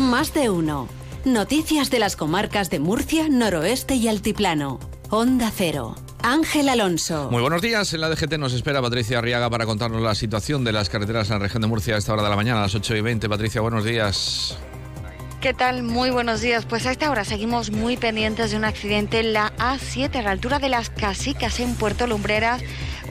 Más de uno. Noticias de las comarcas de Murcia, Noroeste y Altiplano. Onda Cero. Ángel Alonso. Muy buenos días. En la DGT nos espera Patricia Arriaga para contarnos la situación de las carreteras en la región de Murcia a esta hora de la mañana, a las 8 y 20. Patricia, buenos días. ¿Qué tal? Muy buenos días. Pues a esta hora seguimos muy pendientes de un accidente en la A7 a la altura de las Casicas en Puerto Lumbreras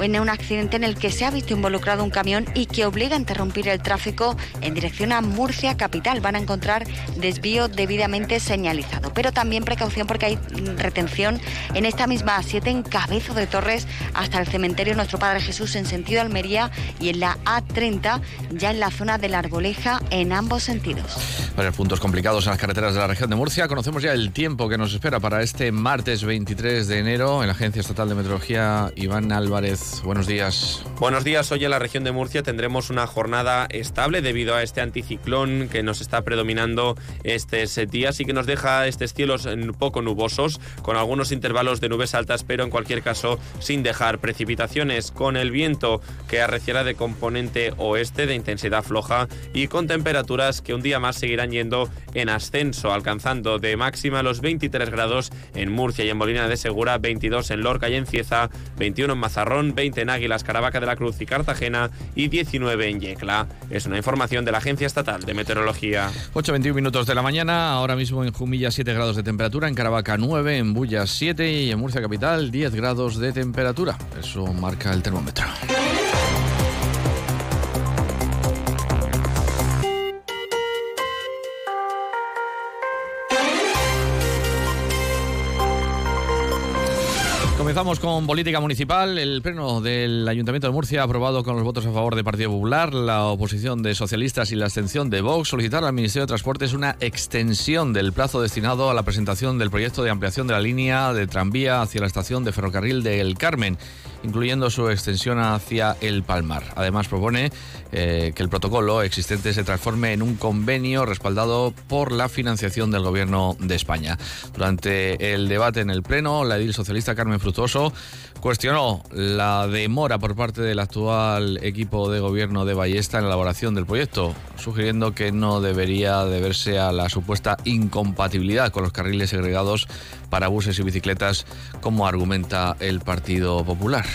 en un accidente en el que se ha visto involucrado un camión y que obliga a interrumpir el tráfico en dirección a Murcia capital. Van a encontrar desvío debidamente señalizado. Pero también precaución porque hay retención en esta misma A7 en Cabezo de Torres hasta el cementerio Nuestro Padre Jesús en sentido Almería y en la A30 ya en la zona de la Arboleja en ambos sentidos. Varios puntos complicados en las carreteras de la región de Murcia. Conocemos ya el tiempo que nos espera para este martes 23 de enero en la Agencia Estatal de Meteorología. Iván Álvarez buenos días. Buenos días, hoy en la región de Murcia tendremos una jornada estable debido a este anticiclón que nos está predominando estos días y que nos deja estos cielos poco nubosos, con algunos intervalos de nubes altas, pero en cualquier caso sin dejar precipitaciones, con el viento que arreciará de componente oeste de intensidad floja y con temperaturas que un día más seguirán yendo en ascenso, alcanzando de máxima los 23 grados en Murcia y en Molina de Segura, 22 en Lorca y en Cieza, 21 en Mazarrón, 20 en Águilas, Caravaca de la Cruz y Cartagena y 19 en Yecla. Es una información de la Agencia Estatal de Meteorología. 8.21 minutos de la mañana, ahora mismo en Jumilla 7 grados de temperatura, en Caravaca 9, en Bullas 7 y en Murcia Capital 10 grados de temperatura. Eso marca el termómetro. Comenzamos con política municipal. El pleno del Ayuntamiento de Murcia ha aprobado con los votos a favor del Partido Popular, la oposición de socialistas y la abstención de Vox solicitar al Ministerio de Transportes una extensión del plazo destinado a la presentación del proyecto de ampliación de la línea de tranvía hacia la estación de ferrocarril de El Carmen incluyendo su extensión hacia el Palmar. Además, propone eh, que el protocolo existente se transforme en un convenio respaldado por la financiación del Gobierno de España. Durante el debate en el Pleno, la edil socialista Carmen Frutuoso cuestionó la demora por parte del actual equipo de gobierno de Ballesta en la elaboración del proyecto, sugiriendo que no debería deberse a la supuesta incompatibilidad con los carriles segregados para buses y bicicletas, como argumenta el Partido Popular.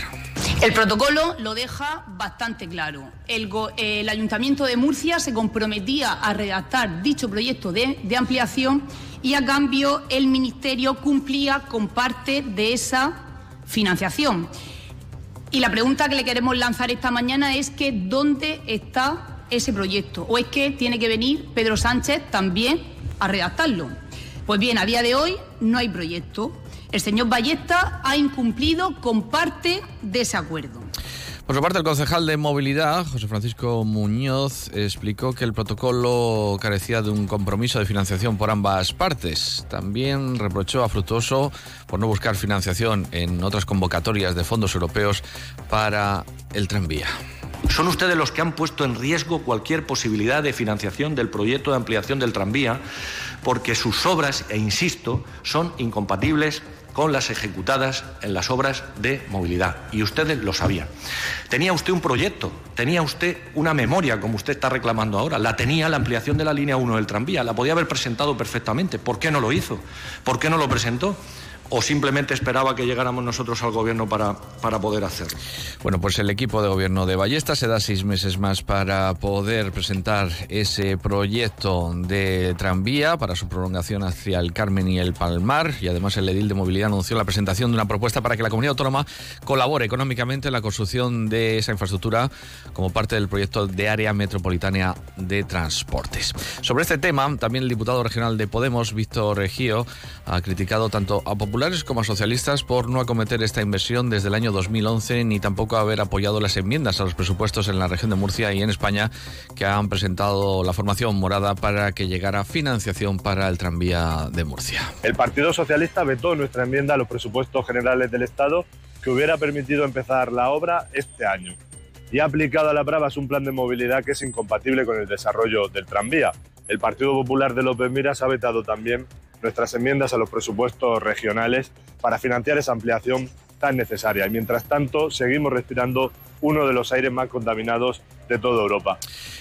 El protocolo lo deja bastante claro. El, Ayuntamiento de Murcia se comprometía a redactar dicho proyecto de, ampliación y a cambio el Ministerio cumplía con parte de esa financiación. Y la pregunta que le queremos lanzar esta mañana es que ¿dónde está ese proyecto? ¿O es que tiene que venir Pedro Sánchez también a redactarlo? Pues bien, a día de hoy no hay proyecto. El señor Ballesta ha incumplido con parte de ese acuerdo. Por su parte, el concejal de movilidad, José Francisco Muñoz, explicó que el protocolo carecía de un compromiso de financiación por ambas partes. También reprochó a Frutuoso por no buscar financiación en otras convocatorias de fondos europeos para el tranvía. Son ustedes los que han puesto en riesgo cualquier posibilidad de financiación del proyecto de ampliación del tranvía porque sus obras, e insisto, son incompatibles con las ejecutadas en las obras de movilidad. Y ustedes lo sabían. Tenía usted un proyecto, tenía usted una memoria, como usted está reclamando ahora. La tenía la ampliación de la línea 1 del tranvía. La podía haber presentado perfectamente. ¿Por qué no lo hizo? ¿Por qué no lo presentó? O simplemente esperaba que llegáramos nosotros al gobierno para, para poder hacerlo? Bueno, pues el equipo de gobierno de Ballesta se da seis meses más para poder presentar ese proyecto de tranvía para su prolongación hacia el Carmen y el Palmar y además el edil de movilidad anunció la presentación de una propuesta para que la comunidad autónoma colabore económicamente en la construcción de esa infraestructura como parte del proyecto de área metropolitana de transportes. Sobre este tema, también el diputado regional de Podemos, Víctor Regío, ha criticado tanto a populares como a socialistas por no acometer esta inversión desde el año 2011 ni tampoco haber apoyado las enmiendas a los presupuestos en la región de Murcia y en España que han presentado la formación morada para que llegara financiación para el tranvía de Murcia. El Partido Socialista vetó nuestra enmienda a los presupuestos generales del Estado que hubiera permitido empezar la obra este año y ha aplicado a la Bravas un plan de movilidad que es incompatible con el desarrollo del tranvía. El Partido Popular de López Miras ha vetado también nuestras enmiendas a los presupuestos regionales para financiar esa ampliación tan necesaria. Y mientras tanto, seguimos respirando uno de los aires más contaminados de toda Europa.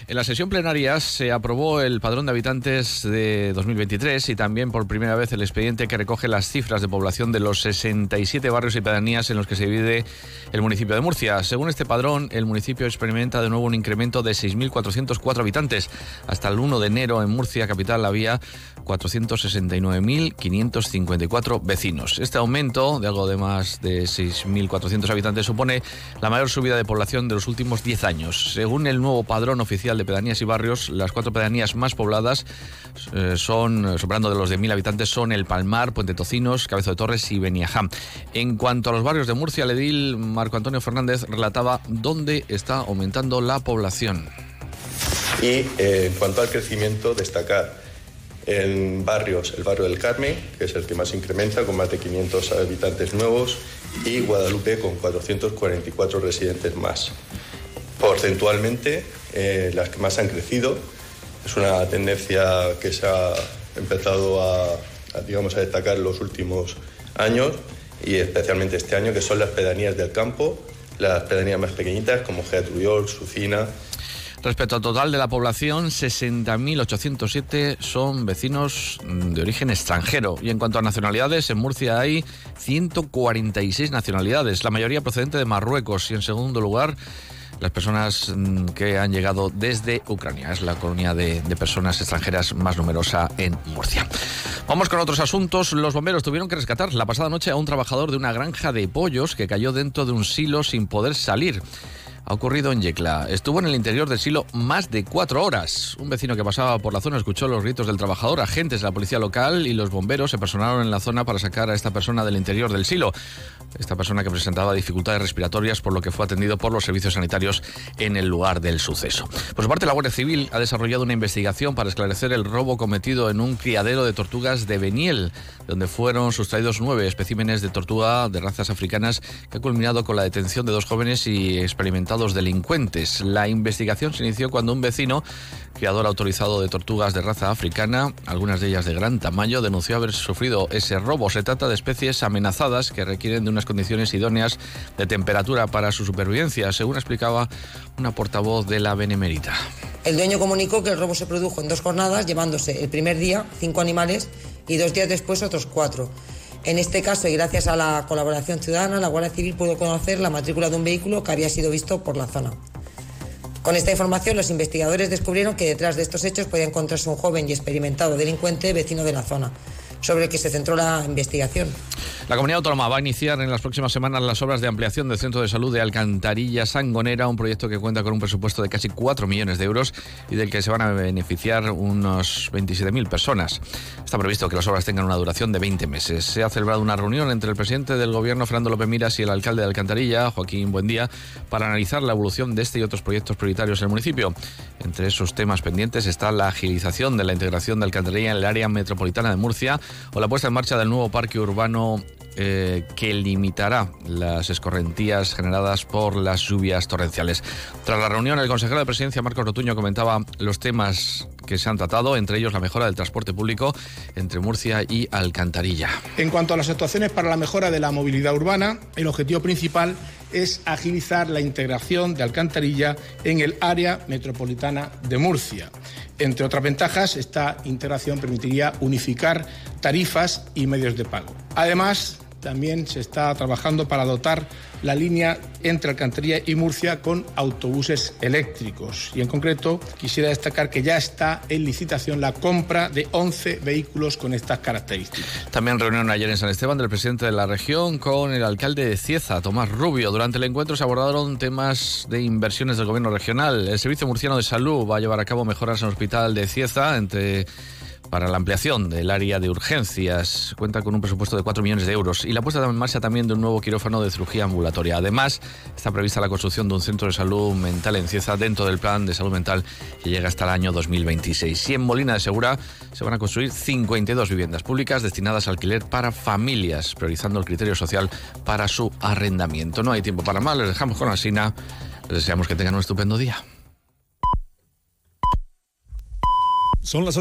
En la sesión plenaria se aprobó el padrón de habitantes de 2023 y también por primera vez el expediente que recoge las cifras de población de los 67 barrios y pedanías en los que se divide el municipio de Murcia. Según este padrón, el municipio experimenta de nuevo un incremento de 6.404 habitantes. Hasta el 1 de enero en Murcia capital había 469.554 vecinos. Este aumento de algo de más de 6.400 habitantes supone la mayor subida de población de los últimos 10 años. Según el nuevo padrón oficial de pedanías y barrios, las cuatro pedanías más pobladas eh, son, sobrando de los de 1.000 habitantes, son El Palmar, Puente Tocinos, Cabezo de Torres y Beniajam. En cuanto a los barrios de Murcia, el edil Marco Antonio Fernández relataba dónde está aumentando la población. Y eh, en cuanto al crecimiento, destacar en barrios, el barrio del Carmen, que es el que más incrementa, con más de 500 habitantes nuevos, y Guadalupe, con 444 residentes más. Porcentualmente, eh, las que más han crecido, es una tendencia que se ha empezado a, digamos, a destacar los últimos años, y especialmente este año, que son las pedanías del campo, las pedanías más pequeñitas, como Geatruyor, Sucina, Respecto al total de la población, 60.807 son vecinos de origen extranjero. Y en cuanto a nacionalidades, en Murcia hay 146 nacionalidades, la mayoría procedente de Marruecos. Y en segundo lugar, las personas mm, que han llegado desde Ucrania. Es la colonia de, de, personas extranjeras más numerosa en Murcia. Vamos con otros asuntos. Los bomberos tuvieron que rescatar la pasada noche a un trabajador de una granja de pollos que cayó dentro de un silo sin poder salir ha ocurrido en Yecla. Estuvo en el interior del silo más de cuatro horas. Un vecino que pasaba por la zona escuchó los gritos del trabajador. Agentes de la policía local y los bomberos se personaron en la zona para sacar a esta persona del interior del silo. Esta persona que presentaba dificultades respiratorias, por lo que fue atendido por los servicios sanitarios en el lugar del suceso. Por su parte, la Guardia Civil ha desarrollado una investigación para esclarecer el robo cometido en un criadero de tortugas de Beniel, donde fueron sustraídos nueve especímenes de tortuga de razas africanas, que ha culminado con la detención de dos jóvenes y experimentados delincuentes. La investigación se inició cuando un vecino, criador autorizado de tortugas de raza africana, algunas de ellas de gran tamaño, denunció haber sufrido ese robo. Se trata de especies amenazadas que requieren de unas condiciones idóneas de temperatura para su supervivencia, según explicaba una portavoz de la Benemérita. El dueño comunicó que el robo se produjo en dos jornadas, llevándose el primer día cinco animales y dos días después otros cuatro. En este caso, y gracias a la colaboración ciudadana, la Guardia Civil pudo conocer la matrícula de un vehículo que había sido visto por la zona. Con esta información, los investigadores descubrieron que detrás de estos hechos podía encontrarse un joven y experimentado delincuente vecino de la zona sobre el que se centró la investigación. La comunidad autónoma va a iniciar en las próximas semanas las obras de ampliación del centro de salud de Alcantarilla Sangonera, un proyecto que cuenta con un presupuesto de casi 4 millones de euros y del que se van a beneficiar unos 27.000 personas. Está previsto que las obras tengan una duración de 20 meses. Se ha celebrado una reunión entre el presidente del gobierno, Fernando López Miras, y el alcalde de Alcantarilla, Joaquín Buendía, para analizar la evolución de este y otros proyectos prioritarios en el municipio. Entre esos temas pendientes está la agilización de la integración de Alcantarilla en el área metropolitana de Murcia o la puesta en marcha del nuevo parque urbano eh, que limitará las escorrentías generadas por las lluvias torrenciales. Tras la reunión, el consejero de presidencia, Marcos Rotuño, comentaba los temas que se han tratado, entre ellos la mejora del transporte público entre Murcia y Alcantarilla. En cuanto a las actuaciones para la mejora de la movilidad urbana, el objetivo principal es agilizar la integración de Alcantarilla en el área metropolitana de Murcia. Entre otras ventajas, esta integración permitiría unificar tarifas y medios de pago. Además, también se está trabajando para dotar la línea entre Alcantarilla y Murcia con autobuses eléctricos. Y en concreto quisiera destacar que ya está en licitación la compra de 11 vehículos con estas características. También reunión ayer en San Esteban del presidente de la región con el alcalde de Cieza, Tomás Rubio. Durante el encuentro se abordaron temas de inversiones del gobierno regional. El Servicio Murciano de Salud va a llevar a cabo mejoras en el hospital de Cieza entre para la ampliación del área de urgencias. Cuenta con un presupuesto de 4 millones de euros y la puesta en marcha también de un nuevo quirófano de cirugía ambulatoria. Además, está prevista la construcción de un centro de salud mental en Cieza dentro del plan de salud mental que llega hasta el año 2026. Y en Molina de Segura se van a construir 52 viviendas públicas destinadas al alquiler para familias, priorizando el criterio social para su arrendamiento. No hay tiempo para más, les dejamos con la Sina. Les deseamos que tengan un estupendo día. Son las